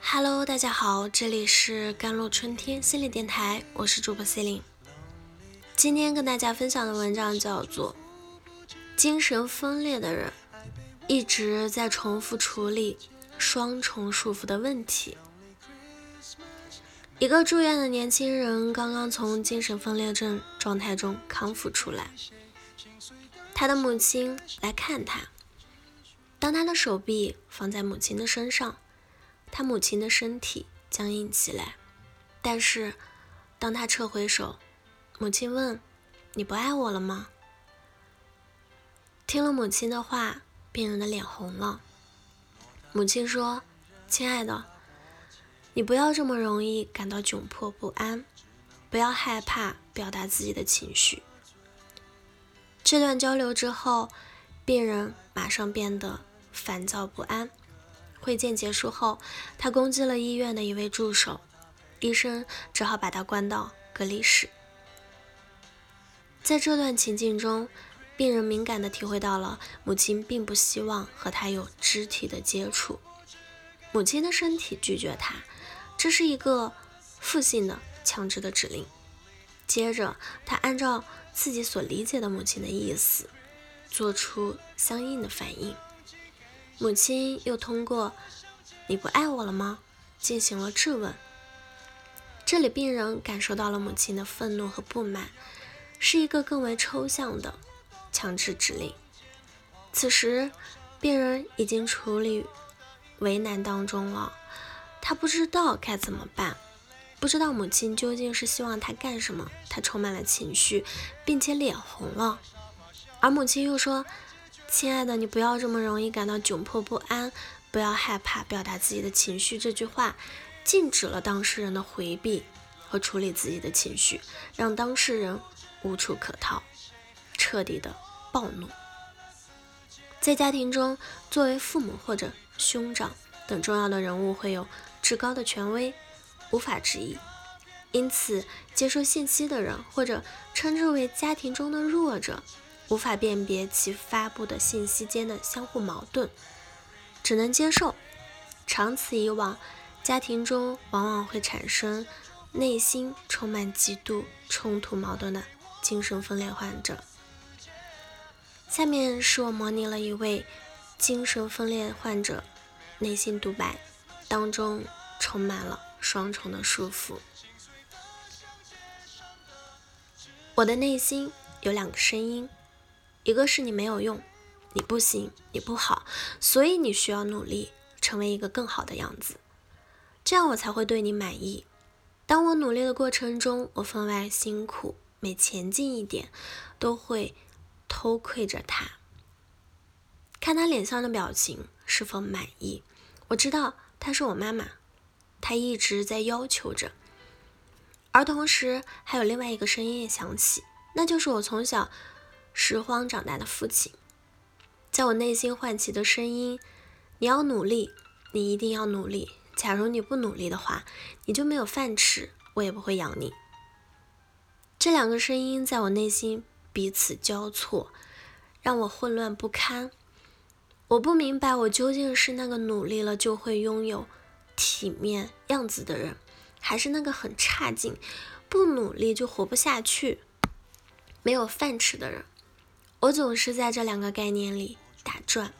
Hello，大家好，这里是甘露春天心理电台，我是主播 C 琳。今天跟大家分享的文章叫做《精神分裂的人一直在重复处理双重束缚的问题》。一个住院的年轻人刚刚从精神分裂症状态中康复出来，他的母亲来看他，当他的手臂放在母亲的身上。他母亲的身体僵硬起来，但是当他撤回手，母亲问：“你不爱我了吗？”听了母亲的话，病人的脸红了。母亲说：“亲爱的，你不要这么容易感到窘迫不安，不要害怕表达自己的情绪。”这段交流之后，病人马上变得烦躁不安。会见结束后，他攻击了医院的一位助手，医生只好把他关到隔离室。在这段情境中，病人敏感地体会到了母亲并不希望和他有肢体的接触，母亲的身体拒绝他，这是一个负性的强制的指令。接着，他按照自己所理解的母亲的意思，做出相应的反应。母亲又通过“你不爱我了吗”进行了质问。这里病人感受到了母亲的愤怒和不满，是一个更为抽象的强制指令。此时，病人已经处理为难当中了，他不知道该怎么办，不知道母亲究竟是希望他干什么。他充满了情绪，并且脸红了，而母亲又说。亲爱的，你不要这么容易感到窘迫不安，不要害怕表达自己的情绪。这句话禁止了当事人的回避和处理自己的情绪，让当事人无处可逃，彻底的暴怒。在家庭中，作为父母或者兄长等重要的人物，会有至高的权威，无法质疑。因此，接受信息的人，或者称之为家庭中的弱者。无法辨别其发布的信息间的相互矛盾，只能接受。长此以往，家庭中往往会产生内心充满极度冲突矛盾的精神分裂患者。下面是我模拟了一位精神分裂患者内心独白，当中充满了双重的束缚。我的内心有两个声音。一个是你没有用，你不行，你不好，所以你需要努力成为一个更好的样子，这样我才会对你满意。当我努力的过程中，我分外辛苦，每前进一点，都会偷窥着他，看他脸上的表情是否满意。我知道她是我妈妈，她一直在要求着，而同时还有另外一个声音也响起，那就是我从小。拾荒长大的父亲，在我内心唤起的声音：你要努力，你一定要努力。假如你不努力的话，你就没有饭吃，我也不会养你。这两个声音在我内心彼此交错，让我混乱不堪。我不明白，我究竟是那个努力了就会拥有体面样子的人，还是那个很差劲，不努力就活不下去、没有饭吃的人。我总是在这两个概念里打转，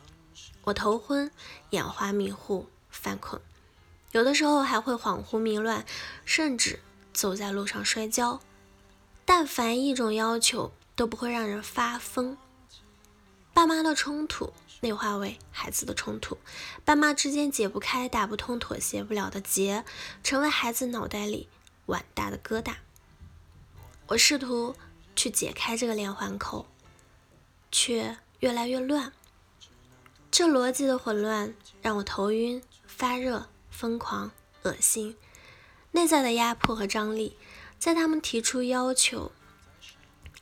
我头昏、眼花、迷糊、犯困，有的时候还会恍惚迷乱，甚至走在路上摔跤。但凡一种要求都不会让人发疯。爸妈的冲突内化为孩子的冲突，爸妈之间解不开、打不通、妥协不了的结，成为孩子脑袋里碗大的疙瘩。我试图去解开这个连环扣。却越来越乱，这逻辑的混乱让我头晕、发热、疯狂、恶心。内在的压迫和张力，在他们提出要求，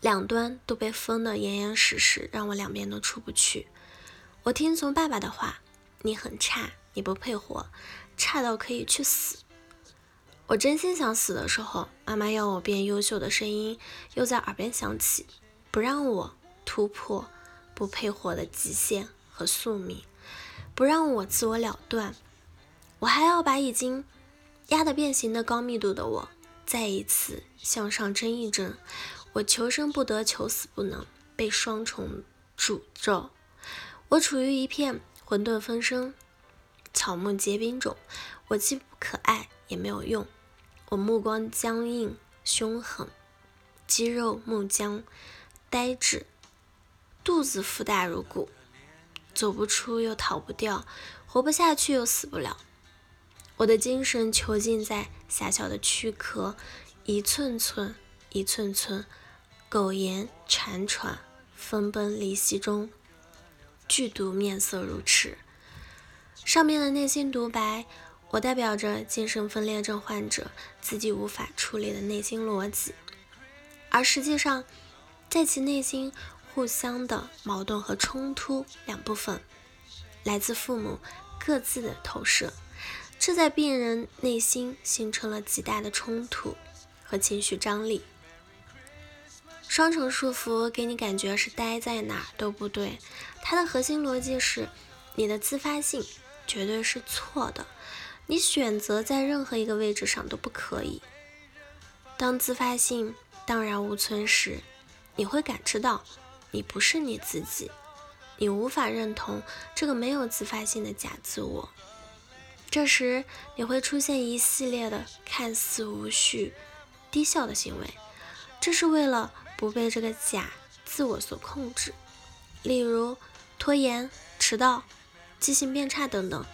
两端都被封得严严实实，让我两边都出不去。我听从爸爸的话，你很差，你不配活，差到可以去死。我真心想死的时候，妈妈要我变优秀的声音又在耳边响起，不让我。突破不配活的极限和宿命，不让我自我了断，我还要把已经压得变形的高密度的我再一次向上蒸一蒸。我求生不得，求死不能，被双重诅咒。我处于一片混沌风声，草木皆兵种。我既不可爱，也没有用。我目光僵硬凶狠，肌肉木僵呆滞，肚子腹大如鼓，走不出又逃不掉，活不下去又死不了。我的精神囚禁在狭小的躯壳，一寸寸，一寸寸，苟延残喘，分崩离析中，剧毒面色如赤。上面的内心独白。我代表着精神分裂症患者自己无法处理的内心逻辑，而实际上，在其内心互相的矛盾和冲突两部分，来自父母各自的投射，这在病人内心形成了极大的冲突和情绪张力。双重束缚给你感觉是待在哪都不对，它的核心逻辑是你的自发性绝对是错的。你选择在任何一个位置上都不可以。当自发性荡然无存时，你会感知到你不是你自己，你无法认同这个没有自发性的假自我。这时，你会出现一系列的看似无序、低效的行为，这是为了不被这个假自我所控制，例如拖延、迟到、记性变差等等，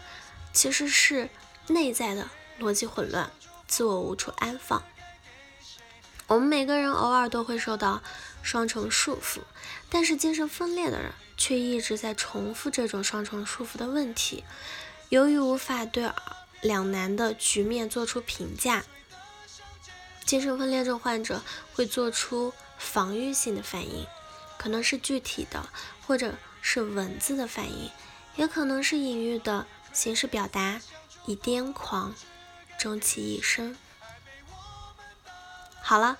其实是。内在的逻辑混乱，自我无处安放。我们每个人偶尔都会受到双重束缚，但是精神分裂的人却一直在重复这种双重束缚的问题。由于无法对两难的局面做出评价，精神分裂症患者会做出防御性的反应，可能是具体的，或者是文字的反应，也可能是隐喻的形式表达。以癫狂终其一生。好了，